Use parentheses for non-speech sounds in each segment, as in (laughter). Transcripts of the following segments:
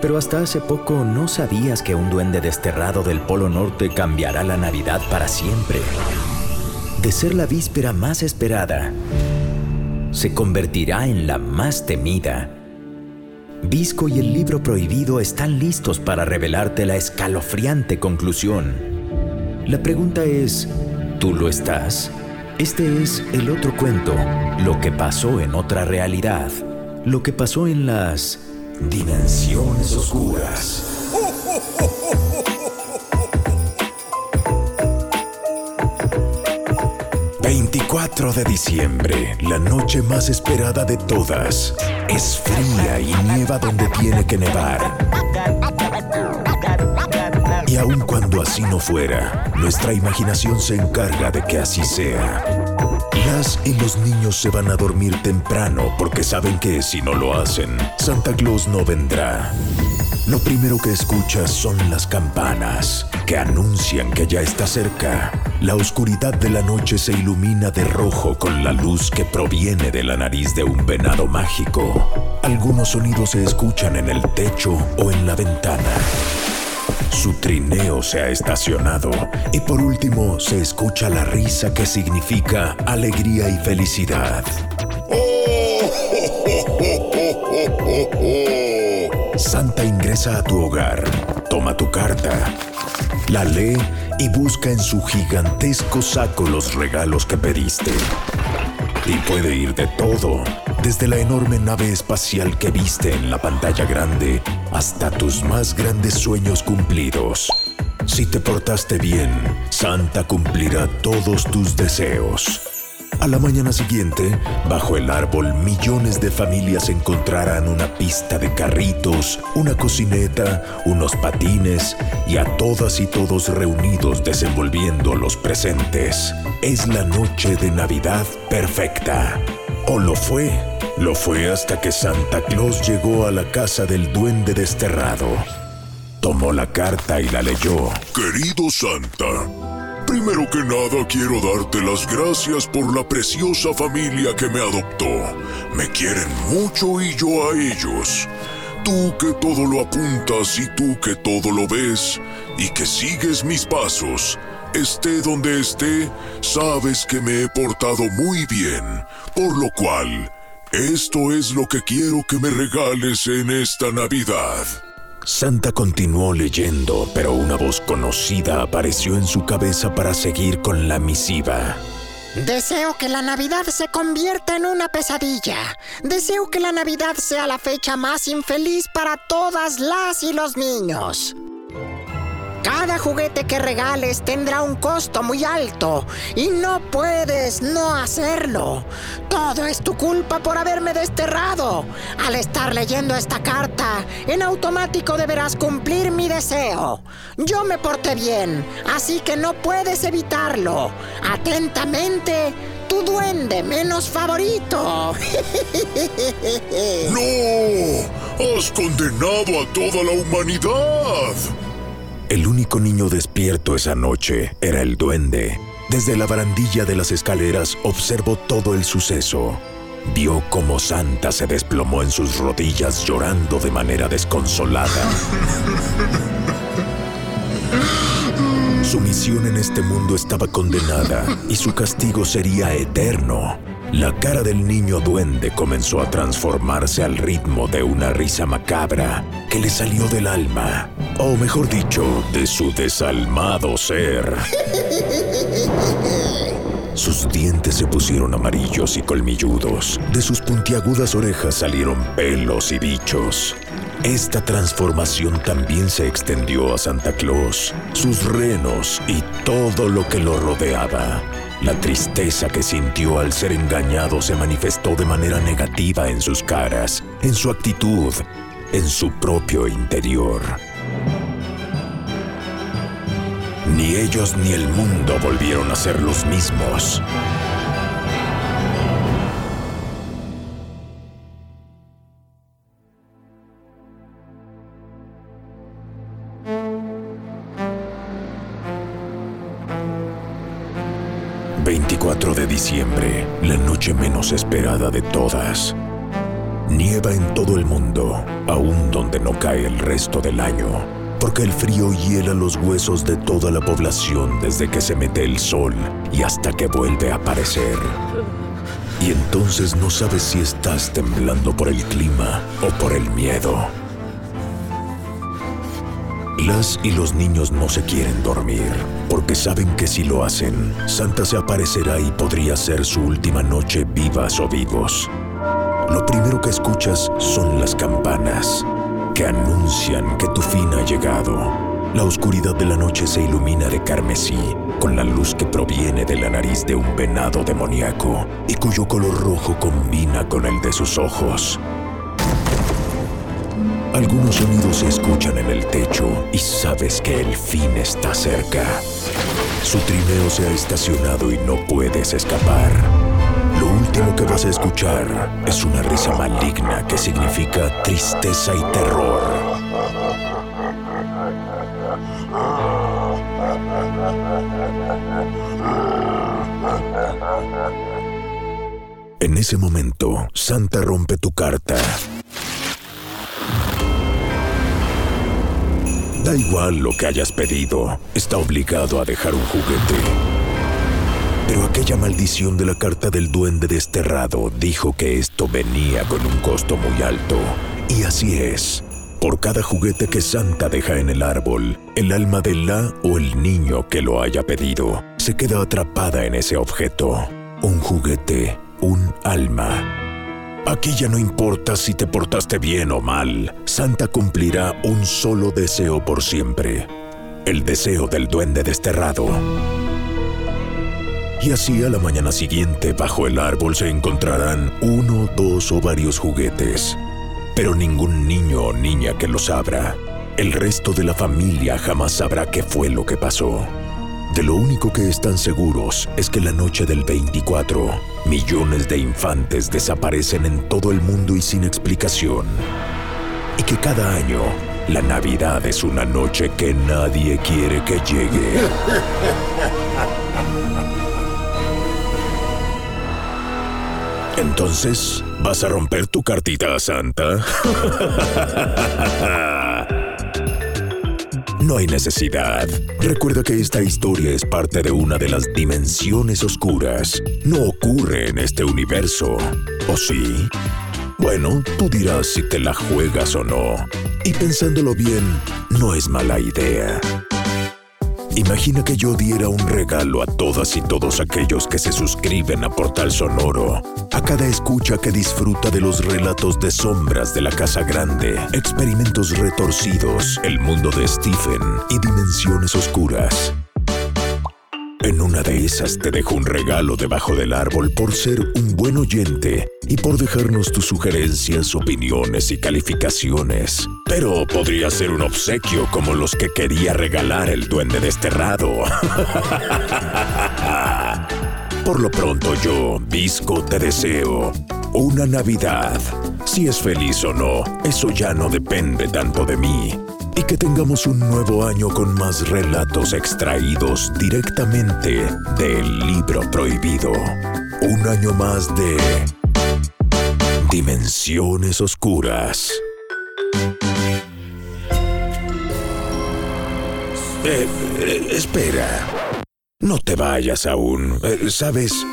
Pero hasta hace poco no sabías que un duende desterrado del Polo Norte cambiará la Navidad para siempre. De ser la víspera más esperada, se convertirá en la más temida. Visco y el libro prohibido están listos para revelarte la escalofriante conclusión. La pregunta es, ¿tú lo estás? Este es el otro cuento, lo que pasó en otra realidad, lo que pasó en las Dimensiones Oscuras. ...24 de diciembre... ...la noche más esperada de todas... ...es fría y nieva donde tiene que nevar... ...y aun cuando así no fuera... ...nuestra imaginación se encarga de que así sea... Y los niños se van a dormir temprano porque saben que si no lo hacen, Santa Claus no vendrá. Lo primero que escuchas son las campanas, que anuncian que ya está cerca. La oscuridad de la noche se ilumina de rojo con la luz que proviene de la nariz de un venado mágico. Algunos sonidos se escuchan en el techo o en la ventana. Su trineo se ha estacionado y por último se escucha la risa que significa alegría y felicidad. Santa ingresa a tu hogar, toma tu carta, la lee y busca en su gigantesco saco los regalos que pediste. Y puede ir de todo, desde la enorme nave espacial que viste en la pantalla grande hasta tus más grandes sueños cumplidos. Si te portaste bien, Santa cumplirá todos tus deseos. A la mañana siguiente, bajo el árbol, millones de familias encontrarán una pista de carritos, una cocineta, unos patines y a todas y todos reunidos desenvolviendo los presentes. Es la noche de Navidad perfecta. ¿O lo fue? Lo fue hasta que Santa Claus llegó a la casa del duende desterrado. Tomó la carta y la leyó. Querido Santa, Primero que nada quiero darte las gracias por la preciosa familia que me adoptó. Me quieren mucho y yo a ellos. Tú que todo lo apuntas y tú que todo lo ves y que sigues mis pasos, esté donde esté, sabes que me he portado muy bien, por lo cual, esto es lo que quiero que me regales en esta Navidad. Santa continuó leyendo, pero una voz conocida apareció en su cabeza para seguir con la misiva. Deseo que la Navidad se convierta en una pesadilla. Deseo que la Navidad sea la fecha más infeliz para todas las y los niños. Juguete que regales tendrá un costo muy alto y no puedes no hacerlo. Todo es tu culpa por haberme desterrado. Al estar leyendo esta carta, en automático deberás cumplir mi deseo. Yo me porté bien, así que no puedes evitarlo. Atentamente, tu duende menos favorito. (laughs) ¡No! ¡Has condenado a toda la humanidad! El único niño despierto esa noche era el duende. Desde la barandilla de las escaleras observó todo el suceso. Vio cómo Santa se desplomó en sus rodillas llorando de manera desconsolada. Su misión en este mundo estaba condenada y su castigo sería eterno. La cara del niño duende comenzó a transformarse al ritmo de una risa macabra que le salió del alma, o mejor dicho, de su desalmado ser. Sus dientes se pusieron amarillos y colmilludos. De sus puntiagudas orejas salieron pelos y bichos. Esta transformación también se extendió a Santa Claus, sus renos y todo lo que lo rodeaba. La tristeza que sintió al ser engañado se manifestó de manera negativa en sus caras, en su actitud, en su propio interior. Ni ellos ni el mundo volvieron a ser los mismos. ...24 de diciembre... ...la noche menos esperada de todas... ...nieva en todo el mundo... ...aún donde no cae el resto del año porque el frío hiela los huesos de toda la población desde que se mete el sol y hasta que vuelve a aparecer. Y entonces no sabes si estás temblando por el clima o por el miedo. Las y los niños no se quieren dormir, porque saben que si lo hacen, Santa se aparecerá y podría ser su última noche vivas o vivos. Lo primero que escuchas son las campanas que anuncian que tu fin ha llegado. La oscuridad de la noche se ilumina de carmesí con la luz que proviene de la nariz de un venado demoníaco y cuyo color rojo combina con el de sus ojos. Algunos sonidos se escuchan en el techo y sabes que el fin está cerca. Su trineo se ha estacionado y no puedes escapar. Lo que vas a escuchar es una risa maligna que significa tristeza y terror. En ese momento, Santa rompe tu carta. Da igual lo que hayas pedido, está obligado a dejar un juguete. Pero aquella maldición de la carta del duende desterrado dijo que esto venía con un costo muy alto. Y así es. Por cada juguete que Santa deja en el árbol, el alma de la o el niño que lo haya pedido se queda atrapada en ese objeto. Un juguete, un alma. Aquí ya no importa si te portaste bien o mal, Santa cumplirá un solo deseo por siempre. El deseo del duende desterrado. Y así a la mañana siguiente bajo el árbol se encontrarán uno, dos o varios juguetes. Pero ningún niño o niña que los abra. El resto de la familia jamás sabrá qué fue lo que pasó. De lo único que están seguros es que la noche del 24, millones de infantes desaparecen en todo el mundo y sin explicación. Y que cada año, la Navidad es una noche que nadie quiere que llegue. (laughs) Entonces, ¿vas a romper tu cartita a Santa? (laughs) No hay necesidad. Recuerda que esta historia es parte de una de las dimensiones oscuras. No ocurre en este universo. ¿O sí? Bueno, tú dirás si te la juegas o no. Y pensándolo bien, no es mala idea. Imagina que yo diera un regalo a todas y todos aquellos que se suscriben a Portal Sonoro, cada escucha que disfruta de los relatos de sombras de la Casa Grande, experimentos retorcidos, el mundo de Stephen y dimensiones oscuras. En una de esas te dejo un regalo debajo del árbol por ser un buen oyente y por dejarnos tus sugerencias, opiniones y calificaciones. Pero podría ser un obsequio como los que quería regalar el duende desterrado. (laughs) Por lo pronto yo, Visco, te deseo una Navidad. Si es feliz o no, eso ya no depende tanto de mí. Y que tengamos un nuevo año con más relatos extraídos directamente del libro prohibido. Un año más de Dimensiones Oscuras. Eh, eh, espera. No te vayas aún. Eh, ¿Sabes?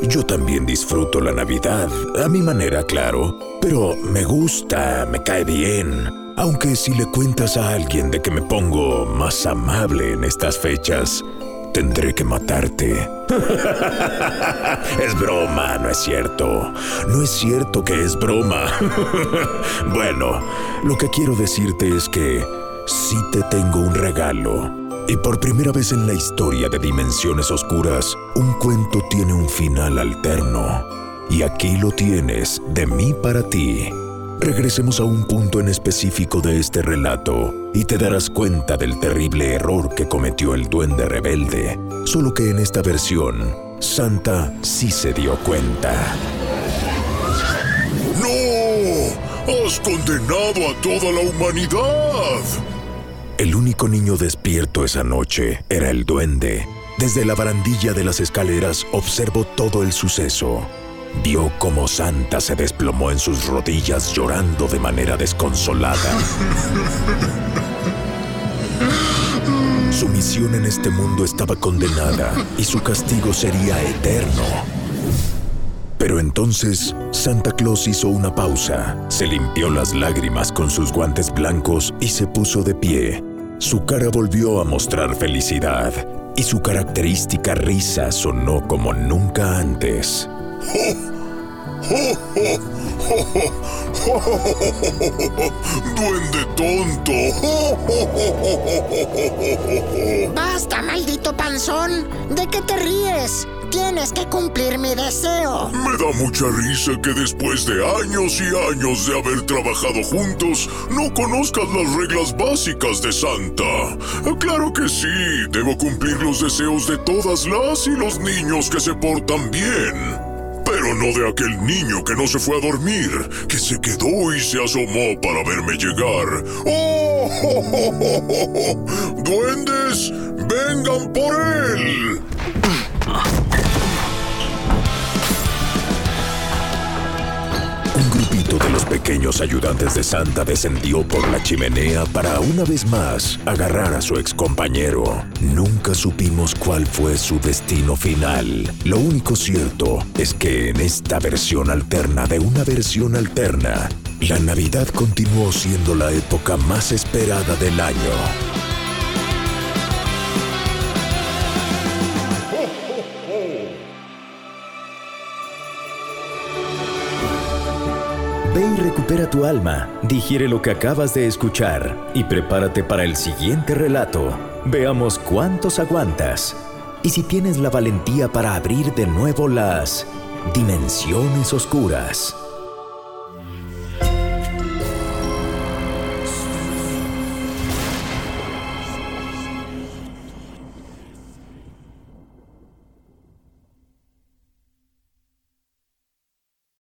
Yo también disfruto la Navidad, a mi manera, claro. Pero me gusta, me cae bien. Aunque si le cuentas a alguien de que me pongo más amable en estas fechas, tendré que matarte. (laughs) es broma, no es cierto. No es cierto que es broma. (laughs) bueno, lo que quiero decirte es que sí te tengo un regalo. Y por primera vez en la historia de Dimensiones Oscuras, un cuento tiene un final alterno. Y aquí lo tienes, de mí para ti. Regresemos a un punto en específico de este relato y te darás cuenta del terrible error que cometió el duende rebelde, solo que en esta versión, Santa sí se dio cuenta. ¡No! ¡Has condenado a toda la humanidad! El único niño despierto esa noche era el duende. Desde la barandilla de las escaleras observó todo el suceso. Vio cómo Santa se desplomó en sus rodillas llorando de manera desconsolada. Su misión en este mundo estaba condenada y su castigo sería eterno. Pero entonces Santa Claus hizo una pausa, se limpió las lágrimas con sus guantes blancos y se puso de pie. Su cara volvió a mostrar felicidad y su característica risa sonó como nunca antes. ¡Duende tonto! ¡Basta, maldito panzón! ¿De qué te ríes? Tienes que cumplir mi deseo. Me da mucha risa que después de años y años de haber trabajado juntos, no conozcas las reglas básicas de Santa. Claro que sí, debo cumplir los deseos de todas las y los niños que se portan bien. Pero no de aquel niño que no se fue a dormir, que se quedó y se asomó para verme llegar. ¡Oh! ¡Duendes! ¡Vengan por él! Un grupito de los pequeños ayudantes de Santa descendió por la chimenea para una vez más agarrar a su excompañero. Nunca supimos cuál fue su destino final. Lo único cierto es que en esta versión alterna de una versión alterna, la Navidad continuó siendo la época más esperada del año. Ve y recupera tu alma, digiere lo que acabas de escuchar y prepárate para el siguiente relato. Veamos cuántos aguantas. Y si tienes la valentía para abrir de nuevo las dimensiones oscuras.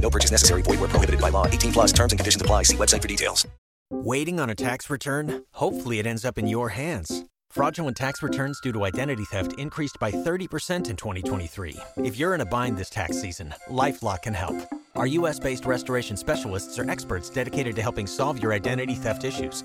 No purchase necessary. Void where prohibited by law. 18 plus terms and conditions apply. See website for details. Waiting on a tax return? Hopefully it ends up in your hands. Fraudulent tax returns due to identity theft increased by 30% in 2023. If you're in a bind this tax season, LifeLock can help. Our US-based restoration specialists are experts dedicated to helping solve your identity theft issues.